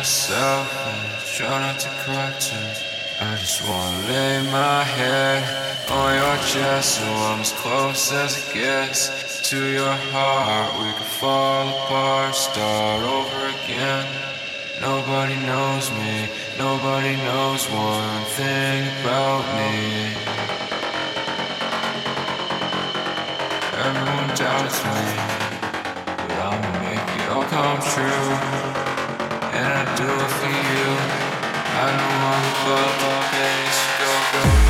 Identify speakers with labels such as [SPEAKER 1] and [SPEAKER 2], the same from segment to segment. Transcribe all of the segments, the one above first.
[SPEAKER 1] myself and try not to cry too. I just wanna lay my head on your chest so I'm as close as it gets to your heart. We could fall apart, start over again. Nobody knows me, nobody knows one thing about me. Everyone doubts me, but I'ma make it all come true. Do for you. I above all days. Go, go.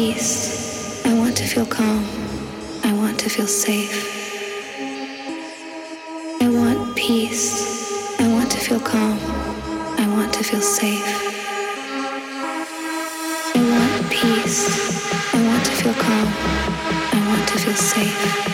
[SPEAKER 2] Peace. I want to feel calm. I want to feel safe. I want peace. I want to feel calm. I want to feel safe. I want peace. I want to feel calm. I want to feel safe.